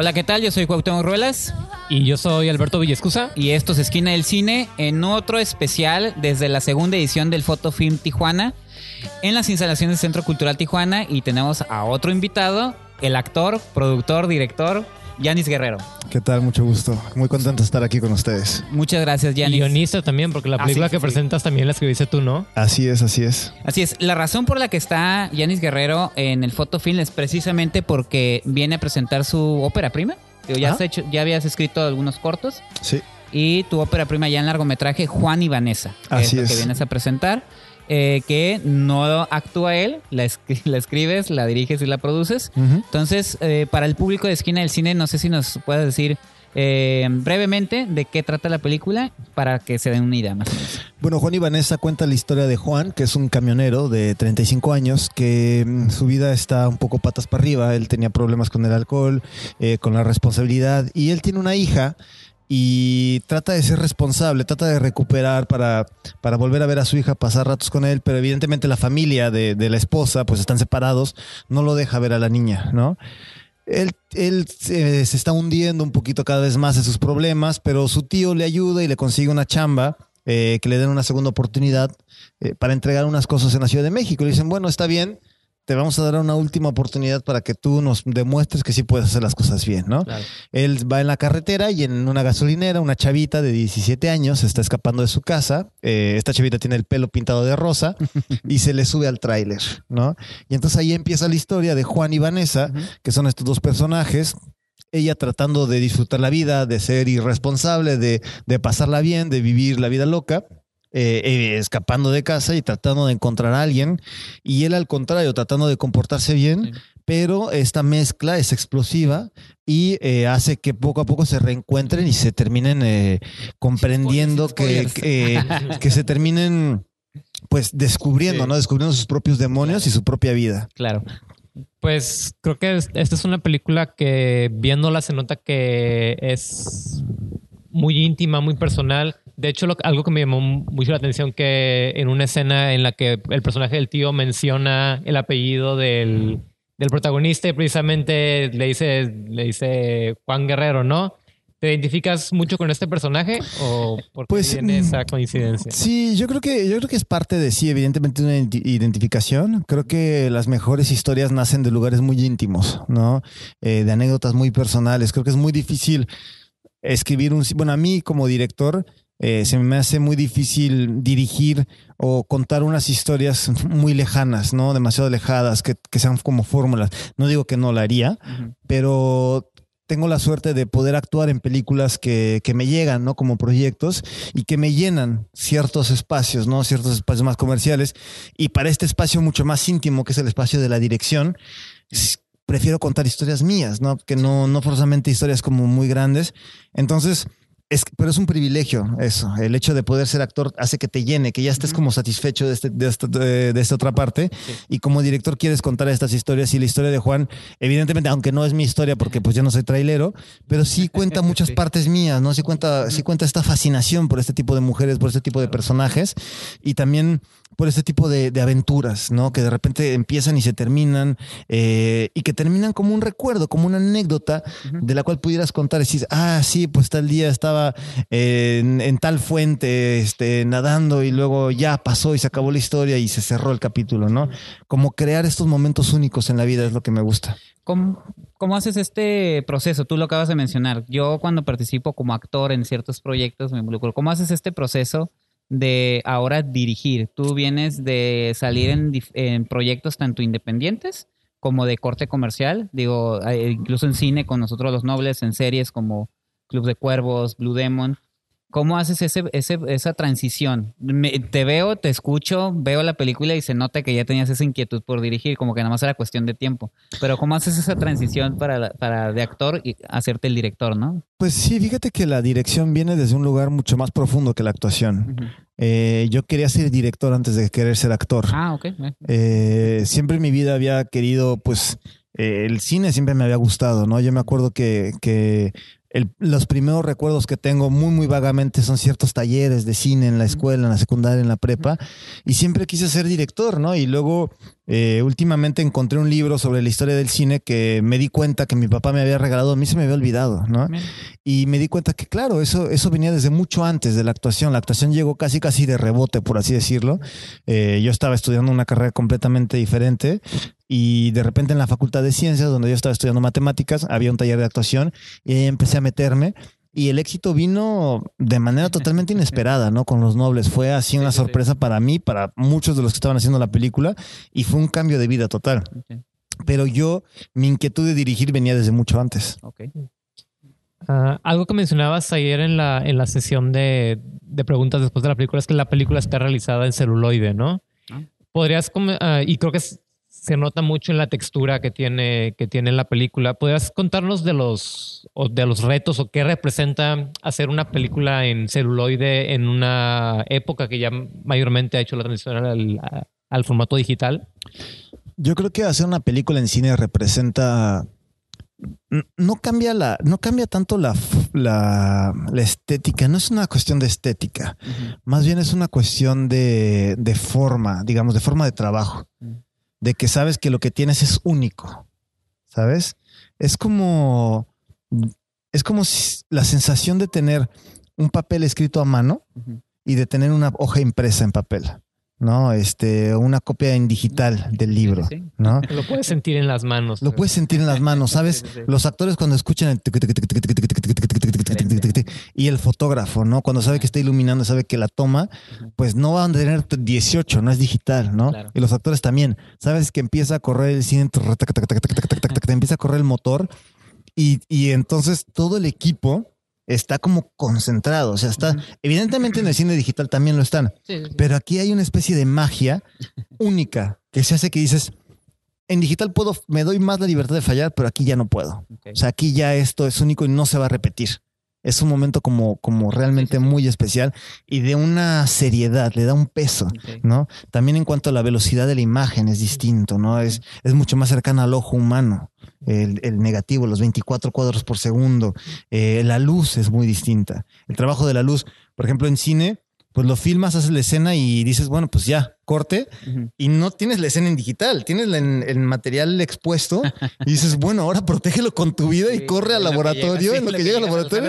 Hola, ¿qué tal? Yo soy Cuauhtémoc Ruelas. Y yo soy Alberto Villescusa. Y esto es Esquina del Cine en otro especial desde la segunda edición del Fotofilm Tijuana en las instalaciones del Centro Cultural Tijuana y tenemos a otro invitado, el actor, productor, director, Yanis Guerrero. ¿Qué tal? Mucho gusto. Muy contento de estar aquí con ustedes. Muchas gracias, Yanis. Guionista también, porque la Ah, película sí, que sí. presentas también la escribiste tú, ¿no? Así es, así es. Así es, la razón por la que está Yanis Guerrero en el Fotofilm es precisamente porque viene a presentar su ópera prima. Digo, ya, Ajá. has hecho, ya habías escrito algunos cortos Sí. y tu ópera prima ya en largometraje, Juan y Vanessa. que Así es lo que es. vienes a presentar. Eh, que no actúa él, la, escri- la escribes, la diriges y la produces. Entonces, eh, para el público de Esquina del Cine, no sé si nos puedes decir eh, brevemente de qué trata la película para que se den una idea más o menos. Bueno, Juan y Vanessa cuenta la historia de Juan, que es un camionero de 35 años, que mm, su vida está un poco patas para arriba. Él tenía problemas con el alcohol, eh, con la responsabilidad, y él tiene una hija y trata de ser responsable, trata de recuperar para, para volver a ver a su hija, pasar ratos con él, pero evidentemente la familia de, la esposa, pues están separados, no lo deja ver a la niña, ¿no? Él, él eh, se está hundiendo un poquito cada vez más en sus problemas, pero su tío le ayuda y le consigue una chamba eh, que le den una segunda oportunidad eh, para entregar unas cosas en la Ciudad de México. Le dicen, bueno, está bien, te vamos a dar una última oportunidad para que tú nos demuestres que sí puedes hacer las cosas bien, ¿no? Él va en la carretera y en una gasolinera, una chavita de 17 años está escapando de su casa. Eh, esta chavita tiene el pelo pintado de rosa y se le sube al tráiler, ¿no? Y entonces ahí empieza la historia de Juan y Vanessa, que son estos dos personajes. Ella tratando de disfrutar la vida, de ser irresponsable, de, de pasarla bien, de vivir la vida loca. Eh, eh, escapando de casa y tratando de encontrar a alguien y él al contrario tratando de comportarse bien Sí. pero esta mezcla es explosiva y eh, hace que poco a poco se reencuentren y se terminen comprendiendo que, Spoilers, que, que se terminen pues descubriendo, Sí. ¿no? Descubriendo sus propios demonios y su propia vida. Claro. Pues creo que es- esta es una película que viéndola se nota que es muy íntima, muy personal. De hecho, lo- algo que me llamó mucho la atención que en una escena en la que el personaje del tío menciona el apellido del, del protagonista y precisamente le dice, le dice Juan Guerrero, ¿no? ¿Te identificas mucho con este personaje o por qué Pues, tiene mm, esa coincidencia? Sí, yo creo que yo creo que es parte de sí, evidentemente una identi- identificación. Creo que las mejores historias nacen de lugares muy íntimos, ¿no? Eh, de anécdotas muy personales. Creo que es muy difícil escribir un, bueno, a mí como director eh, se me hace muy difícil dirigir o contar unas historias muy lejanas, ¿no? Demasiado alejadas, que, que sean como fórmulas. No digo que no la haría, Ujú. pero tengo la suerte de poder actuar en películas que, que me llegan, ¿no? Como proyectos y que me llenan ciertos espacios, ¿no? Ciertos espacios más comerciales. Y para este espacio mucho más íntimo, que es el espacio de la dirección, prefiero contar historias mías, ¿no? Que no, no forzosamente historias como muy grandes. Entonces, es, pero es un privilegio eso. El hecho de poder ser actor hace que te llene, que ya estés como satisfecho de, este- de, esta, de- de esta otra parte. Sí. Y como director quieres contar estas historias. Y la historia de Juan, evidentemente, aunque no es mi historia porque pues yo no soy trailero, pero sí cuenta muchas Sí. partes mías, ¿no? Sí cuenta, sí cuenta esta fascinación por este tipo de mujeres, por este tipo de personajes y también por este tipo de, de aventuras, ¿no? Que de repente empiezan y se terminan eh, y que terminan como un recuerdo, como una anécdota de la cual pudieras contar y decir, ah, sí, pues tal día estaba eh, en, en tal fuente este, nadando y luego ya pasó y se acabó la historia y se cerró el capítulo, ¿no? Como crear estos momentos únicos en la vida es lo que me gusta. ¿Cómo, cómo haces este proceso? Tú lo acabas de mencionar. Yo cuando participo como actor en ciertos proyectos me involucro. ¿Cómo haces este proceso de ahora dirigir? Tú vienes de salir en, en proyectos tanto independientes como de corte comercial. Digo, eh, incluso en cine con nosotros los nobles, en series como Club de Cuervos, Blue Demon. ¿Cómo haces ese, ese- esa transición? Me- te veo, te escucho, veo la película y se nota que ya tenías esa inquietud por dirigir, como que nada más era cuestión de tiempo. Pero ¿cómo haces esa transición para, para de actor y hacerte el director, no? Pues sí, fíjate que la dirección viene desde un lugar mucho más profundo que la actuación. Eh, yo quería ser director antes de querer ser actor. Ah, ok. eh. Eh, siempre en mi vida había querido, pues, eh, el cine siempre me había gustado, ¿no? Yo me acuerdo que, que el- los primeros recuerdos que tengo muy, muy vagamente son ciertos talleres de cine en la escuela, en la secundaria, en la prepa, y siempre quise ser director, ¿no? Y luego Eh, últimamente encontré un libro sobre la historia del cine que me di cuenta que mi papá me había regalado, a mí se me había olvidado, ¿no? Y me di cuenta que, claro, eso, eso venía desde mucho antes de la actuación. La actuación llegó casi, casi de rebote, por así decirlo. Eh, yo estaba estudiando una carrera completamente diferente y de repente en la Facultad de Ciencias, donde yo estaba estudiando matemáticas, había un taller de actuación y ahí empecé a meterme y el éxito vino de manera totalmente inesperada, ¿no? Con los nobles. Fue así una sorpresa para mí, para muchos de los que estaban haciendo la película, y fue un cambio de vida total. Pero yo, mi inquietud de dirigir venía desde mucho antes. Ah, algo que mencionabas ayer en la, en la sesión de, preguntas después de la película es que la película está realizada en celuloide, ¿no? Ah. Podrías, uh, y creo que es se nota mucho en la textura que tiene, que tiene la película. ¿Podrías contarnos de los, de los retos o qué representa hacer una película en celuloide en una época que ya mayormente ha hecho la transición al, formato digital? Yo creo que hacer una película en cine representa no cambia la, no cambia tanto la, la, estética, no es una cuestión de estética, más bien es una cuestión de, de, forma, digamos, de forma de trabajo de que sabes que lo que tienes es único, ¿sabes? Es como, es como la sensación de tener un papel escrito a mano y de tener una hoja impresa en papel. ¿No? Este, una copia en digital del libro, ¿no? Lo puedes sentir en las manos. Lo puedes sentir en las manos, ¿sabes? Los actores cuando escuchan el y el fotógrafo, ¿no? Cuando sabe que está iluminando, sabe que la toma, pues no van a tener 18, no es digital, ¿no? Y los actores también. Sabes que empieza a correr el cine, empieza a correr el motor y, y entonces todo el equipo está como concentrado. O sea, está. Evidentemente en el cine digital también lo están. Pero aquí hay una especie de magia única que se hace que dices. En digital puedo, me doy más la libertad de fallar, pero aquí ya no puedo. O sea, aquí ya esto es único y no se va a repetir es un momento como, como realmente muy especial y de una seriedad, le da un peso, ¿no? También en cuanto a la velocidad de la imagen es distinto, ¿no? Es, es mucho más cercana al ojo humano. El, negativo, los 24 cuadros por segundo, eh, la luz es muy distinta. El trabajo de la luz, por ejemplo, en cine, pues lo filmas, haces la escena y dices, bueno, pues ya, corte, y no tienes la escena en digital, tienes el material expuesto y dices, bueno, ahora protégelo con tu vida y corre al laboratorio, en lo que, llega al laboratorio.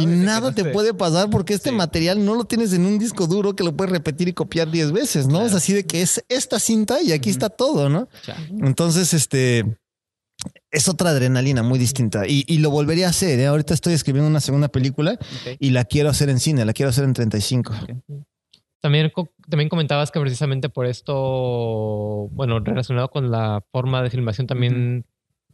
Y nada te puede pasar porque este material no lo tienes en un disco duro que lo puedes repetir y copiar 10 veces, ¿no? Es así de que es esta cinta y aquí está todo, ¿no? Entonces, este es otra adrenalina muy distinta y, lo volvería a hacer. ¿eh? Ahorita estoy escribiendo una segunda película y la quiero hacer en cine, la quiero hacer en 35. También, también comentabas que precisamente por esto, bueno, relacionado con la forma de filmación, también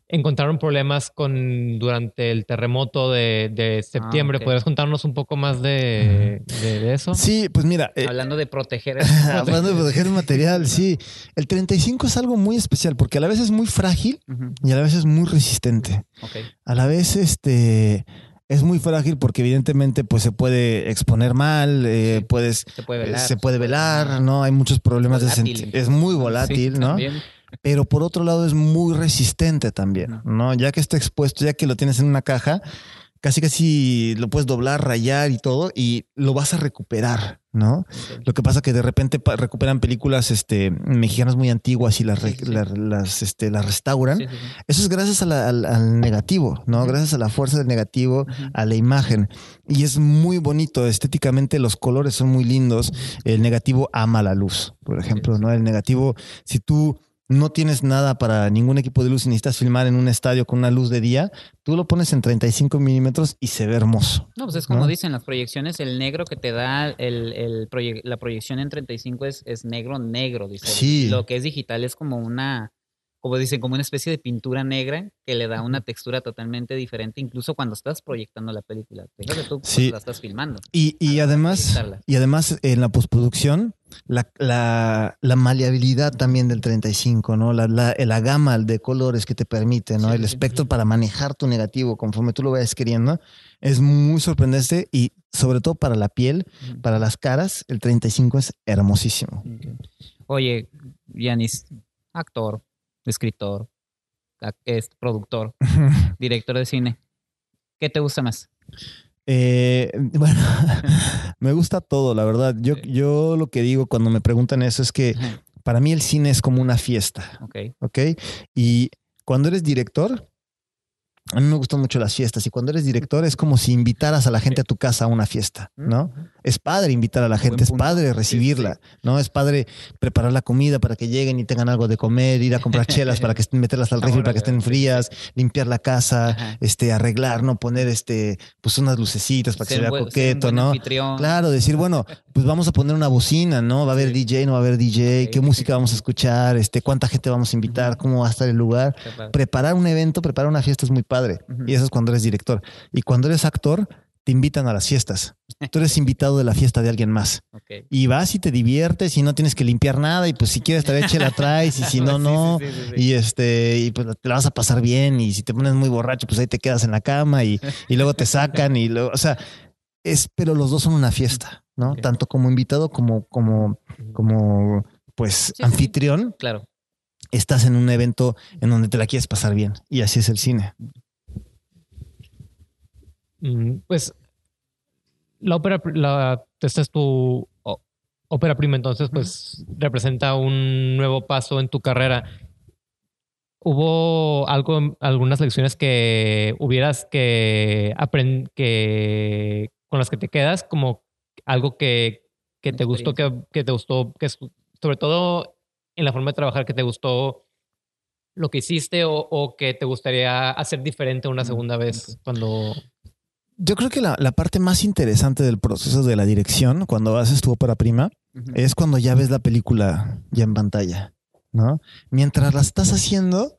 encontraron problemas con durante el terremoto de, ah, septiembre. ¿Podrías contarnos un poco más de, eso? Sí, pues mira. Eh, hablando de proteger. hablando de proteger el material, sí. El 35 es algo muy especial porque a la vez es muy frágil y a la vez es muy resistente. A la vez, este es muy frágil porque evidentemente pues se puede exponer mal, eh, puedes, se puede velar, se puede velar ¿no? Hay muchos problemas de sentido. Es muy volátil, ¿no? Pero por otro lado es muy resistente también, ¿no? Ya que está expuesto, ya que lo tienes en una caja, casi casi lo puedes doblar, rayar y todo, y lo vas a recuperar, ¿no? Lo que pasa que de repente recuperan películas este, mexicanas muy antiguas y las, las, este, las restauran. Eso es gracias al, negativo, ¿no? Gracias a la fuerza del negativo, a la imagen. Y es muy bonito, estéticamente los colores son muy lindos. El negativo ama la luz, por ejemplo, ¿no? El negativo, si tú no tienes nada para ningún equipo de luz y necesitas filmar en un estadio con una luz de día, tú lo pones en 35 milímetros y se ve hermoso. No, pues es como dicen las proyecciones, el negro que te da el, la proyección en 35 es, es negro, negro, dice. Sí. Lo que es digital es como una, como dicen, como una especie de pintura negra que le da una textura totalmente diferente, incluso cuando estás proyectando la película. Fíjate tú sí. la estás filmando. Y, y además, y además en la postproducción, la, la, la, maleabilidad también del 35, ¿no? La, la, gama de colores que te permite, ¿no? el espectro para manejar tu negativo conforme tú lo vayas queriendo, es muy sorprendente y sobre todo para la piel, para las caras, el 35 es hermosísimo. Oye, Yanis, actor, escritor, es productor, director de cine. ¿Qué te gusta más? Eh, bueno, me gusta todo, la verdad. Yo, yo lo que digo cuando me preguntan eso es que Para mí el cine es como una fiesta, Ok. ¿ok? Y cuando eres director, a mí me gustan mucho las fiestas y cuando eres director es como si invitaras a la gente a tu casa a una fiesta, ¿no? Es padre invitar a la gente, es padre recibirla, ¿no? Es padre preparar la comida para que lleguen y tengan algo de comer, ir a comprar chelas para que estén, meterlas al refri para que estén frías, limpiar la casa, este, arreglar, ¿no? Poner este, pues unas lucecitas para que Ser se vea buen- coqueto, ¿no? anfitrión. Claro, decir, bueno, pues vamos a poner una bocina, ¿no? Va a haber DJ, no va a haber DJ, qué música vamos a escuchar, este, cuánta gente vamos a invitar, cómo va a estar el lugar. Preparar un evento, preparar una fiesta es muy padre. Y eso es cuando eres director. Y cuando eres actor, te invitan a las fiestas. Tú eres invitado de la fiesta de alguien más. Y vas y te diviertes y no tienes que limpiar nada. Y pues si quieres traer chela traes y si no, no. sí, sí, sí, sí. Y este, y pues te la vas a pasar bien. Y si te pones muy borracho, pues ahí te quedas en la cama y, y luego te sacan. Y luego, o sea, es, pero los dos son una fiesta, ¿no? Tanto como invitado como, como, como pues anfitrión, Claro. estás en un evento en donde te la quieres pasar bien. Y así es el cine. Mm, Pues la ópera, la, esta es tu ópera prima, entonces pues representa un nuevo paso en tu carrera. ¿Hubo algo, algunas lecciones que hubieras que aprender, que con las que te quedas, como algo que, que te gustó, que, que te gustó, que sobre todo en la forma de trabajar, que te gustó lo que hiciste o, o que te gustaría hacer diferente una segunda vez cuando Yo creo que la, la parte más interesante del proceso de la dirección, cuando haces tu ópera prima, es cuando ya ves la película ya en pantalla, ¿no? Mientras la estás haciendo,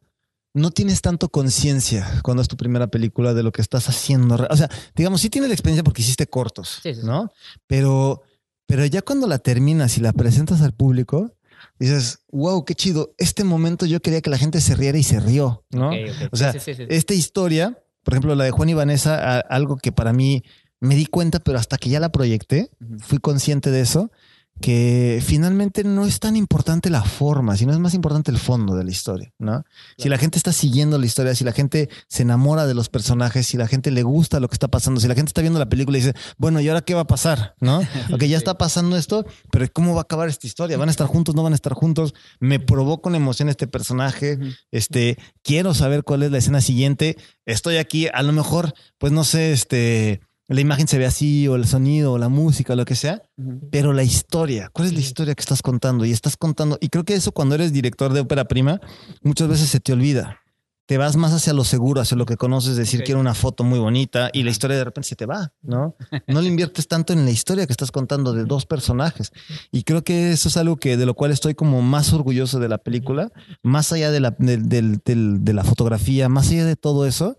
no tienes tanto conciencia cuando es tu primera película de lo que estás haciendo. O sea, digamos, sí tienes la experiencia porque hiciste cortos, Sí, sí, sí. ¿no? Pero, pero ya cuando la terminas y la presentas al público, dices, wow, qué chido. Este momento yo quería que la gente se riera y se rió, ¿no? Ok, ok. O sea, esta historia, por ejemplo, la de Juan y Vanessa, a- algo que para mí me di cuenta, pero hasta que ya la proyecté, fui consciente de eso, que finalmente no es tan importante la forma, sino es más importante el fondo de la historia, ¿no? Si la gente está siguiendo la historia, si la gente se enamora de los personajes, si la gente le gusta lo que está pasando, si la gente está viendo la película y dice, bueno, ¿y ahora qué va a pasar? ¿No? Ok, ya está pasando esto, pero ¿cómo va a acabar esta historia? ¿Van a estar juntos? ¿No van a estar juntos? Me provoca una emoción este personaje, este, quiero saber cuál es la escena siguiente. Estoy aquí, a lo mejor, pues no sé, este, la imagen se ve así, o el sonido, o la música, o lo que sea, pero la historia, ¿cuál es la historia que estás contando? Y estás contando, y creo que eso cuando eres director de ópera prima, muchas veces se te olvida. Te vas más hacia lo seguro, hacia lo que conoces, decir Ok. quiero una foto muy bonita y la historia de repente se te va, ¿no? No le inviertes tanto en la historia que estás contando de dos personajes. Y creo que eso es algo que de lo cual estoy como más orgulloso de la película, más allá de la, de la fotografía, más allá de todo eso,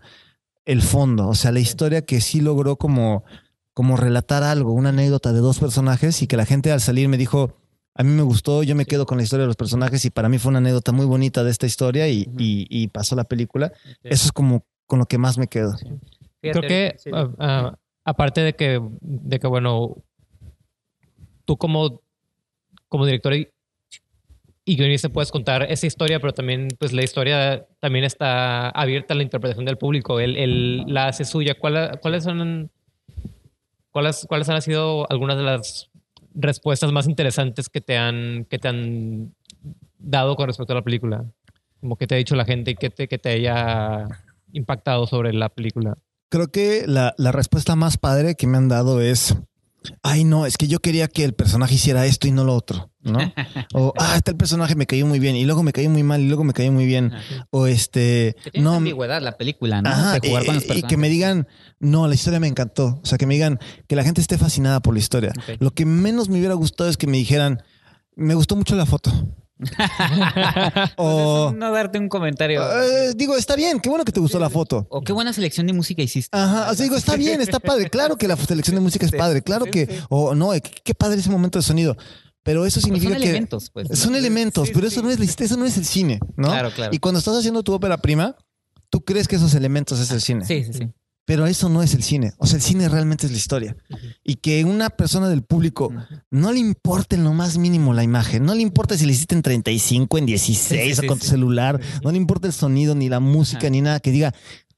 el fondo, o sea, la historia que sí logró como, como relatar algo, una anécdota de dos personajes y que la gente al salir me dijo, a mí me gustó, yo me quedo con la historia de los personajes y para mí fue una anécdota muy bonita de esta historia y, y- y pasó la película. Eso es como con lo que más me quedo. Fíjate, Creo que, sí. ah, ah, aparte de que, de que, bueno, tú como, como director y, y guionista puedes contar esa historia, pero también, pues, la historia también está abierta a la interpretación del público. Él, él la hace suya. ¿Cuál- ¿Cuáles son, cuáles, cuáles han sido algunas de las respuestas más interesantes que te han, que te han dado con respecto a la película? Como que te ha dicho la gente que te, que te haya impactado sobre la película. Creo que la, la respuesta más padre que me han dado es, ay no, es que yo quería que el personaje hiciera esto y no lo otro, ¿no? O, ah, este personaje me cayó muy bien y luego me cayó muy mal y luego me cayó muy bien. Ajá. O este, Que no, ambigüedad la película, ¿no? Ajá, jugar con los eh, y personajes. que me digan, no, la historia me encantó. O sea, que me digan que la gente esté fascinada por la historia. Lo que menos me hubiera gustado es que me dijeran, me gustó mucho la foto. o, no darte un comentario. eh, digo, está bien, qué bueno que te gustó la foto. o qué buena selección de música hiciste. Ajá, o sea, digo, está bien, está padre. Claro que la selección de música es padre, claro que, o no, qué, qué padre ese momento de sonido. Pero eso significa son que elementos, pues. son elementos, Sí, pero sí. eso no es eso no es el cine, ¿no? Claro, claro. Y cuando estás haciendo tu ópera prima, tú crees que esos elementos es el cine. Sí, sí, sí. Pero eso no es el cine. O sea, el cine realmente es la historia. Y que una persona del público no le importe en lo más mínimo la imagen. No le importa si le hiciste en 35, en 16 Sí, sí, o con sí. tu celular. No le importa el sonido, ni la música, ni nada. Que diga,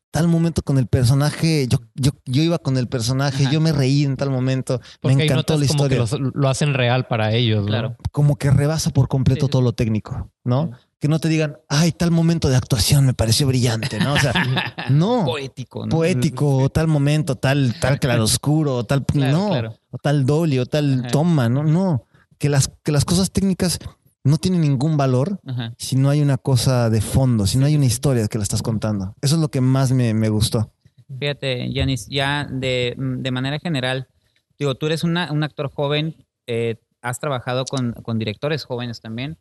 tal momento con el personaje, yo, yo, yo iba con el personaje, Ajá. yo me reí en tal momento, Porque me encantó la como que historia. los- lo hacen real para ellos. ¿no? Claro. Como que rebasa por completo sí. todo lo técnico, ¿no? Sí. Que no te digan, ay, tal momento de actuación me pareció brillante, ¿no? O sea, no. Poético, ¿no? Poético, o tal momento, tal, tal claroscuro, o tal, Claro, no, claro. o tal dolly, o tal Ajá. toma, no, no. Que las, que las cosas técnicas no tienen ningún valor Ajá. si no hay una cosa de fondo, si no hay una historia que la estás contando. Eso es lo que más me, me gustó. Fíjate, Yanis, ya de, de manera general, digo, tú eres una- un actor joven, eh, has trabajado con, con directores jóvenes también.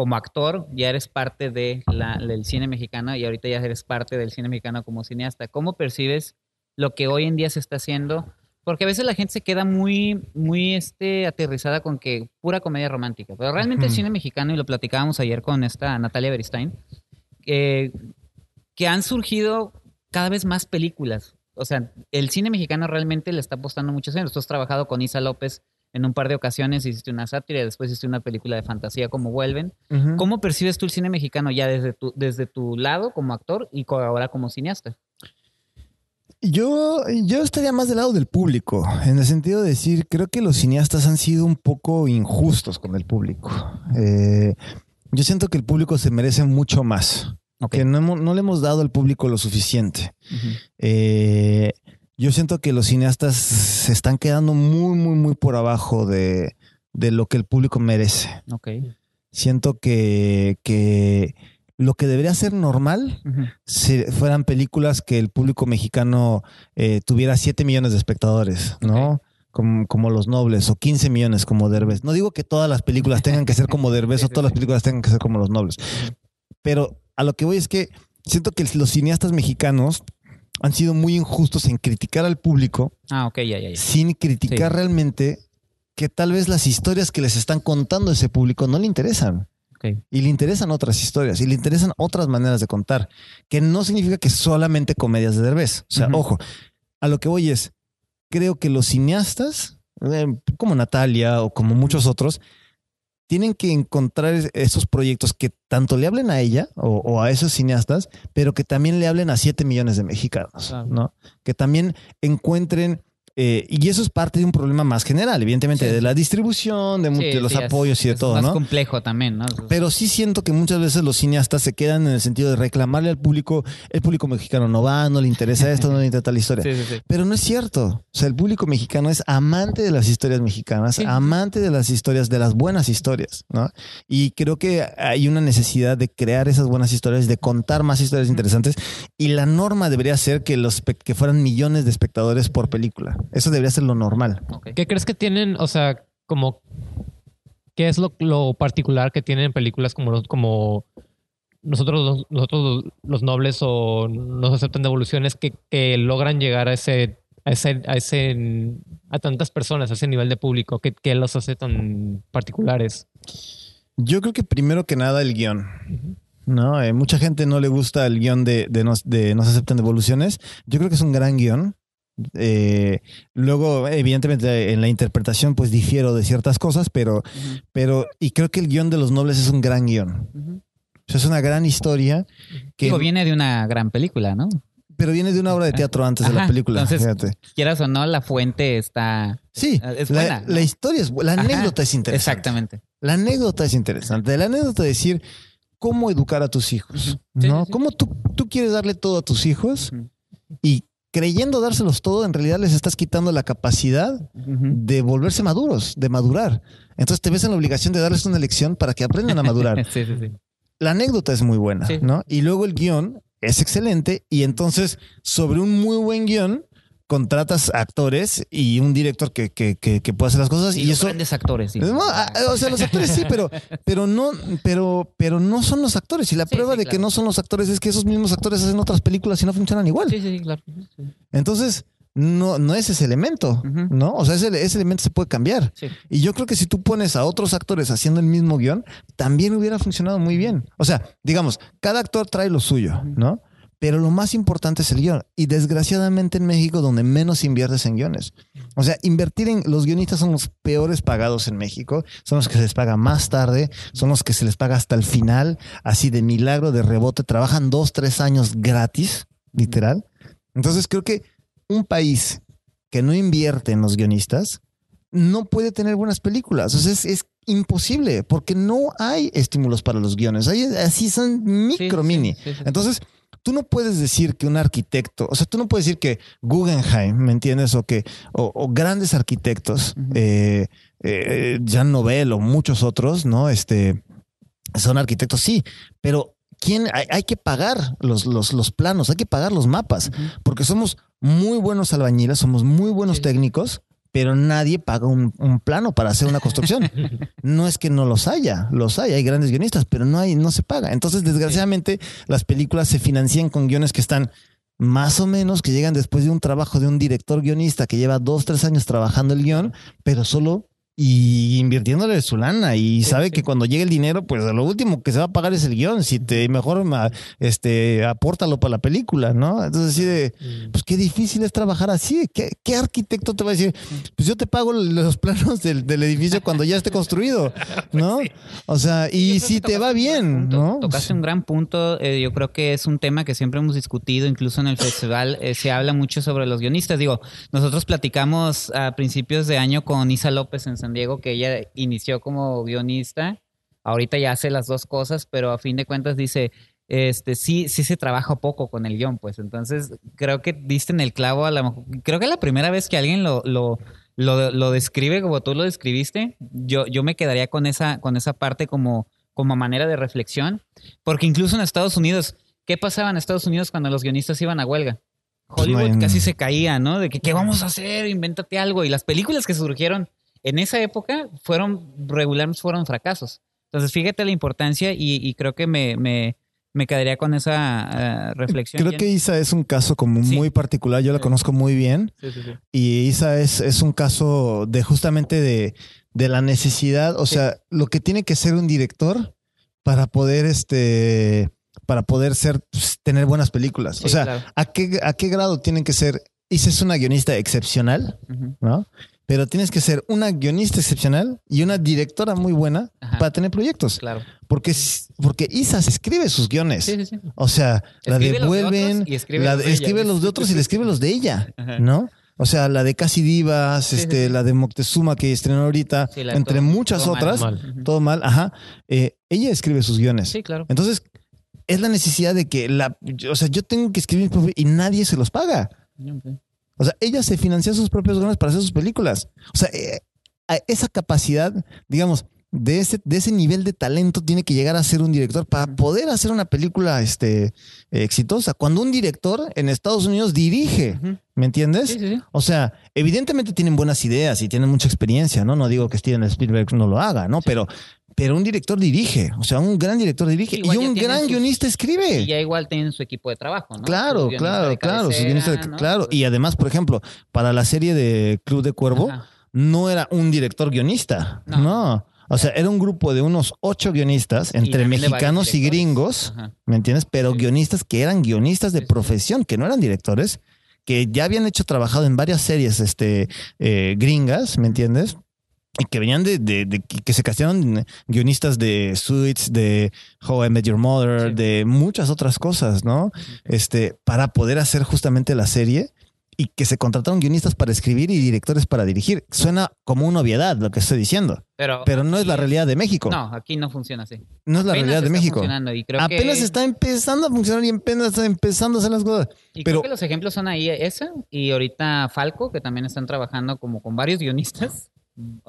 Como actor, ya eres parte de la- del cine mexicano y ahorita ya eres parte del cine mexicano como cineasta. ¿Cómo percibes lo que hoy en día se está haciendo? Porque a veces la gente se queda muy, muy este, aterrizada con que pura comedia romántica. Pero realmente el cine mexicano, y lo platicábamos ayer con esta Natalia Beristain, eh, que han surgido cada vez más películas. O sea, el cine mexicano realmente le está apostando muchos años. Tú has trabajado con Isa López en un par de ocasiones, hiciste una sátira y después hiciste una película de fantasía como Vuelven. ¿Cómo percibes tú el cine mexicano ya desde tu, desde tu lado como actor y ahora como cineasta? Yo, yo estaría más del lado del público, en el sentido de decir, creo que los cineastas han sido un poco injustos con el público. Eh, yo siento que el público se merece mucho más, Ok. que no, no le hemos dado al público lo suficiente. Eh, yo siento que los cineastas se están quedando muy, muy, muy por abajo de, de lo que el público merece. Ok. Siento que, que lo que debería ser normal si fueran películas que el público mexicano eh, tuviera 7 millones de espectadores, ¿no? Como, como Los Nobles o 15 millones como Derbez. No digo que todas las películas tengan que ser como Derbez o todas las películas tengan que ser como Los Nobles. Pero a lo que voy es que siento que los cineastas mexicanos han sido muy injustos en criticar al público Ah, ok, ya, ya, ya. sin criticar Sí. realmente que tal vez las historias que les están contando a ese público no le interesan. Y le interesan otras historias y le interesan otras maneras de contar, que no significa que solamente comedias de Derbez. O sea, ojo, a lo que voy es, creo que los cineastas, eh, como Natalia o como muchos otros, tienen que encontrar es- esos proyectos que tanto le hablen a ella o, o a esos cineastas, pero que también le hablen a 7 millones de mexicanos. ¿no? Que también encuentren... eh, y eso es parte de un problema más general, evidentemente, Sí. de la distribución, de, mu- Sí, de los sí, es- apoyos y de es todo, más ¿no? complejo también, ¿no? Pero sí siento que muchas veces los cineastas se quedan en el sentido de reclamarle al público, el público mexicano no va, no le interesa esto, no le interesa la historia. Pero no es cierto. O sea, el público mexicano es amante de las historias mexicanas, amante de las historias, de las buenas historias, ¿no? Y creo que hay una necesidad de crear esas buenas historias, de contar más historias interesantes. Y la norma debería ser que los que fueran millones de espectadores por película. Eso debería ser lo normal. ¿Qué crees que tienen, o sea, como, qué es lo, lo particular que tienen películas como, como nosotros, los- nosotros los- nobles o nos aceptan devoluciones que, que logran llegar a ese, a ese, a ese, a tantas personas, a ese nivel de público, que, que los hace tan particulares? Yo creo que primero que nada el guion. No, Eh, mucha gente no le gusta el guion de, de, no, de No se aceptan devoluciones. Yo creo que es un gran guion. Eh, luego, evidentemente, en la interpretación, pues difiero de ciertas cosas, pero, pero, y creo que el guion de los nobles es un gran guion. ujú. O sea, es una gran historia que, Digo, viene de una gran película, ¿no? pero viene de una obra de teatro antes de la película. entonces, fíjate. Quieras o no, la fuente está... Sí, es la, buena, ¿no? la historia es bu- la Ajá, anécdota es interesante. Exactamente. La anécdota es interesante. La anécdota de decir cómo educar a tus hijos. Sí, ¿no? sí, sí. ¿Cómo tú, tú quieres darle todo a tus hijos y creyendo dárselos todo, en realidad les estás quitando la capacidad de volverse maduros, de madurar. Entonces te ves en la obligación de darles una lección para que aprendan a madurar. Sí, sí, sí. La anécdota es muy buena. ¿no? Y luego el guion es excelente y entonces sobre un muy buen guion contratas actores y un director que, que, que, que pueda hacer las cosas y, eso... grandes actores, sí. No, ah, o sea, los actores sí, pero, pero no, pero, pero no son los actores. Y la Sí, prueba sí, de que no son los actores es que esos mismos actores hacen otras películas y no funcionan igual. Sí, sí, claro. Entonces, no, no es ese elemento. ¿no? O sea, ese, ese elemento se puede cambiar. Sí. Y yo creo que si tú pones a otros actores haciendo el mismo guion, también hubiera funcionado muy bien. O sea, digamos, cada actor trae lo suyo, ¿no? Pero lo más importante es el guion. Y desgraciadamente en México, donde menos inviertes en guiones. O sea, invertir en los guionistas son los peores pagados en México. Son los que se les paga más tarde. Son los que se les paga hasta el final. Así de milagro, de rebote. Trabajan dos, tres años gratis, literal. Entonces creo que un país que no invierte en los guionistas no puede tener buenas películas. O sea, es, es imposible porque no hay estímulos para los guiones. Hay, así son micro Sí, mini. sí, sí, sí. Entonces, tú no puedes decir que un arquitecto, o sea, tú no puedes decir que Guggenheim, ¿me entiendes? O que, o, o grandes arquitectos, eh, eh, Jean Nouvel o muchos otros, ¿no? Este, son arquitectos, sí, pero ¿quién? Hay, hay que pagar los, los, los planos, hay que pagar los mapas, porque somos muy buenos albañiles, somos muy buenos Sí. técnicos, pero nadie paga un, un plano para hacer una construcción. no es que no los haya, los hay, hay grandes guionistas, pero no hay, no se paga. Entonces, desgraciadamente, las películas se financian con guiones que están más o menos, que llegan después de un trabajo de un director guionista que lleva dos, tres años trabajando el guion, pero solo y invirtiéndole su lana y sabe sí. que cuando llegue el dinero, pues lo último que se va a pagar es el guion. Si te mejor este apórtalo para la película, ¿no? Entonces así de Mm. pues qué difícil es trabajar así. ¿Qué, qué arquitecto te va a decir? Pues yo te pago los planos del, del edificio cuando ya esté construido, ¿no? O sea, y si te va bien, punto, ¿no? Tocaste un gran punto. eh, yo creo que es un tema que siempre hemos discutido, incluso en el festival eh, se habla mucho sobre los guionistas. Digo, nosotros platicamos a principios de año con Isa López en San Diego, que ella inició como guionista. Ahorita ya hace las dos cosas, pero a fin de cuentas dice, este, sí, sí se trabaja poco con el guion, pues. Entonces, creo que diste en el clavo a la mejor. Creo que es la primera vez que alguien lo, lo, lo, lo describe como tú lo describiste. Yo, yo me quedaría con esa, con esa parte como, como manera de reflexión. Porque incluso en Estados Unidos, ¿qué pasaba en Estados Unidos cuando los guionistas iban a huelga? Pues Hollywood casi se caía, ¿no? De que, ¿qué vamos a hacer? Invéntate algo. Y las películas que surgieron en esa época fueron regularmente fueron fracasos. Entonces, fíjate la importancia y, y creo que me, me, me quedaría con esa eh, reflexión. Creo que Isa es un caso como Sí. muy particular, yo la Sí. conozco muy bien Sí, sí, sí. y Isa es, es un caso de justamente de, de la necesidad, o Sí. sea, lo que tiene que ser un director para poder este para poder ser pues, tener buenas películas. o sea, claro. ¿a qué, ¿a qué grado tienen que ser? Isa es una guionista excepcional. ¿no? Pero tienes que ser una guionista excepcional y una directora muy buena Ajá. para tener proyectos. Claro. Porque, porque Isa se escribe sus guiones. Sí, sí, sí. O sea, la Escribe de devuelven, y escribe la- los de escribe los de otros y le escribe los de ella, Ajá. ¿no? O sea, la de Casi Divas, este, la de Moctezuma que estrenó ahorita, la de entre todo- muchas todo mal, otras, mal. Todo mal, ajá. eh, ella escribe sus guiones. Sí, claro. Entonces, es la necesidad de que la, o sea, yo tengo que escribir y nadie se los paga. O sea, ella se financia sus propios guiones para hacer sus películas. O sea, eh, esa capacidad, digamos, de ese, de ese nivel de talento tiene que llegar a ser un director para poder hacer una película este, exitosa. Cuando un director en Estados Unidos dirige. ¿me entiendes? Sí, sí, sí. O sea, evidentemente tienen buenas ideas y tienen mucha experiencia, ¿no? No digo que Steven Spielberg no lo haga, ¿no? Pero, pero un director dirige, o sea, un gran director dirige y un gran guionista escribe. Y ya igual tienen su equipo de trabajo, ¿no? Claro, claro, claro, sus cabecera, guionistas de- ¿no? claro. Y además, por ejemplo, para la serie de Club de Cuervo, Ajá. no era un director guionista, No. no. O sea, era un grupo de unos ocho guionistas, entre mexicanos y gringos, Ajá. ¿me entiendes? Pero Sí. guionistas que eran guionistas de Sí, profesión, que no eran directores, que ya habían hecho trabajado en varias series este, eh, gringas, ¿me entiendes? Y que venían de, de- de- que que se castearon guionistas de Suits, de How I Met Your Mother, Sí. de muchas otras cosas, ¿no? Este, para poder hacer justamente la serie y que se contrataron guionistas para escribir y directores para dirigir. Suena como una obviedad lo que estoy diciendo, Pero, pero no es la realidad de México. No, aquí no funciona así. No es la Apenas realidad de México. funcionando y creo Apenas que, está empezando a funcionar y apenas está empezando a hacer las cosas. y pero- creo que los ejemplos son ahí esa y ahorita Falco, que también están trabajando como con varios guionistas.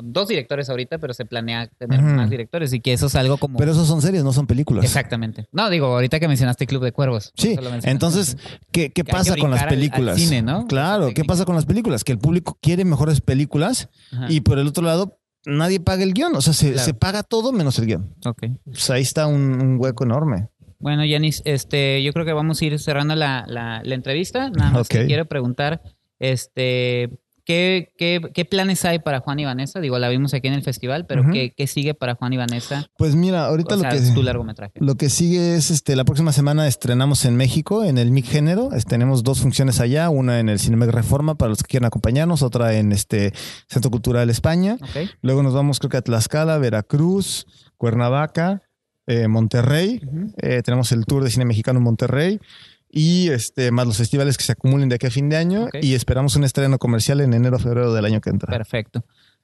Dos directores ahorita, pero se planea tener más directores y que eso es algo como... Pero esos son series, no son películas. Exactamente. No, digo, ahorita que mencionaste Club de Cuervos. Sí, entonces, ¿qué, qué pasa con las brincar al- al películas? cine, ¿no? Claro, ¿qué pasa con las películas? Que el público quiere mejores películas Ajá. y por el otro lado, nadie paga el guion. O sea, se, Claro. se paga todo menos el guion. Ok. Pues ahí está un, un hueco enorme. Bueno, Yanis, este, yo creo que vamos a ir cerrando la, la, la entrevista. Nada más te Ok. quiero preguntar, este, ¿qué, qué, qué planes hay para Juan y Vanessa? Digo, la vimos aquí en el festival, pero. ¿qué, qué sigue para Juan y Vanessa? Pues mira, ahorita O lo que... es tu largometraje. Lo que sigue es, este, la próxima semana estrenamos en México, en el MIC Género. Tenemos dos funciones allá, una en el Cinemex Reforma para los que quieran acompañarnos, otra en este Centro Cultural España. Luego nos vamos creo que a Tlaxcala, Veracruz, Cuernavaca, eh, Monterrey. Eh, tenemos el tour de cine mexicano en Monterrey. Y este más los festivales que se acumulen de aquí a fin de año y esperamos un estreno comercial en enero o febrero del año que entra. Perfecto.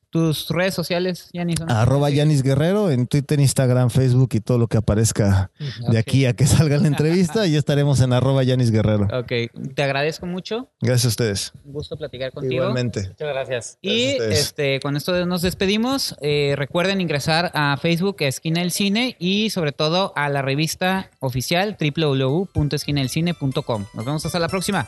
¿Tus redes sociales, Yanis? ¿dónde Arroba Yanis Guerrero en Twitter, Instagram, Facebook y todo lo que aparezca siguen? de aquí a que salga la entrevista y ya estaremos en arroba Yanis Guerrero. Ok, te agradezco mucho. Gracias a ustedes. Un gusto platicar contigo. Igualmente. Muchas gracias. Y Gracias este, con esto nos despedimos. Eh, recuerden ingresar a Facebook Esquina del Cine y sobre todo a la revista oficial www.esquinadelcine.com. Nos vemos hasta la próxima.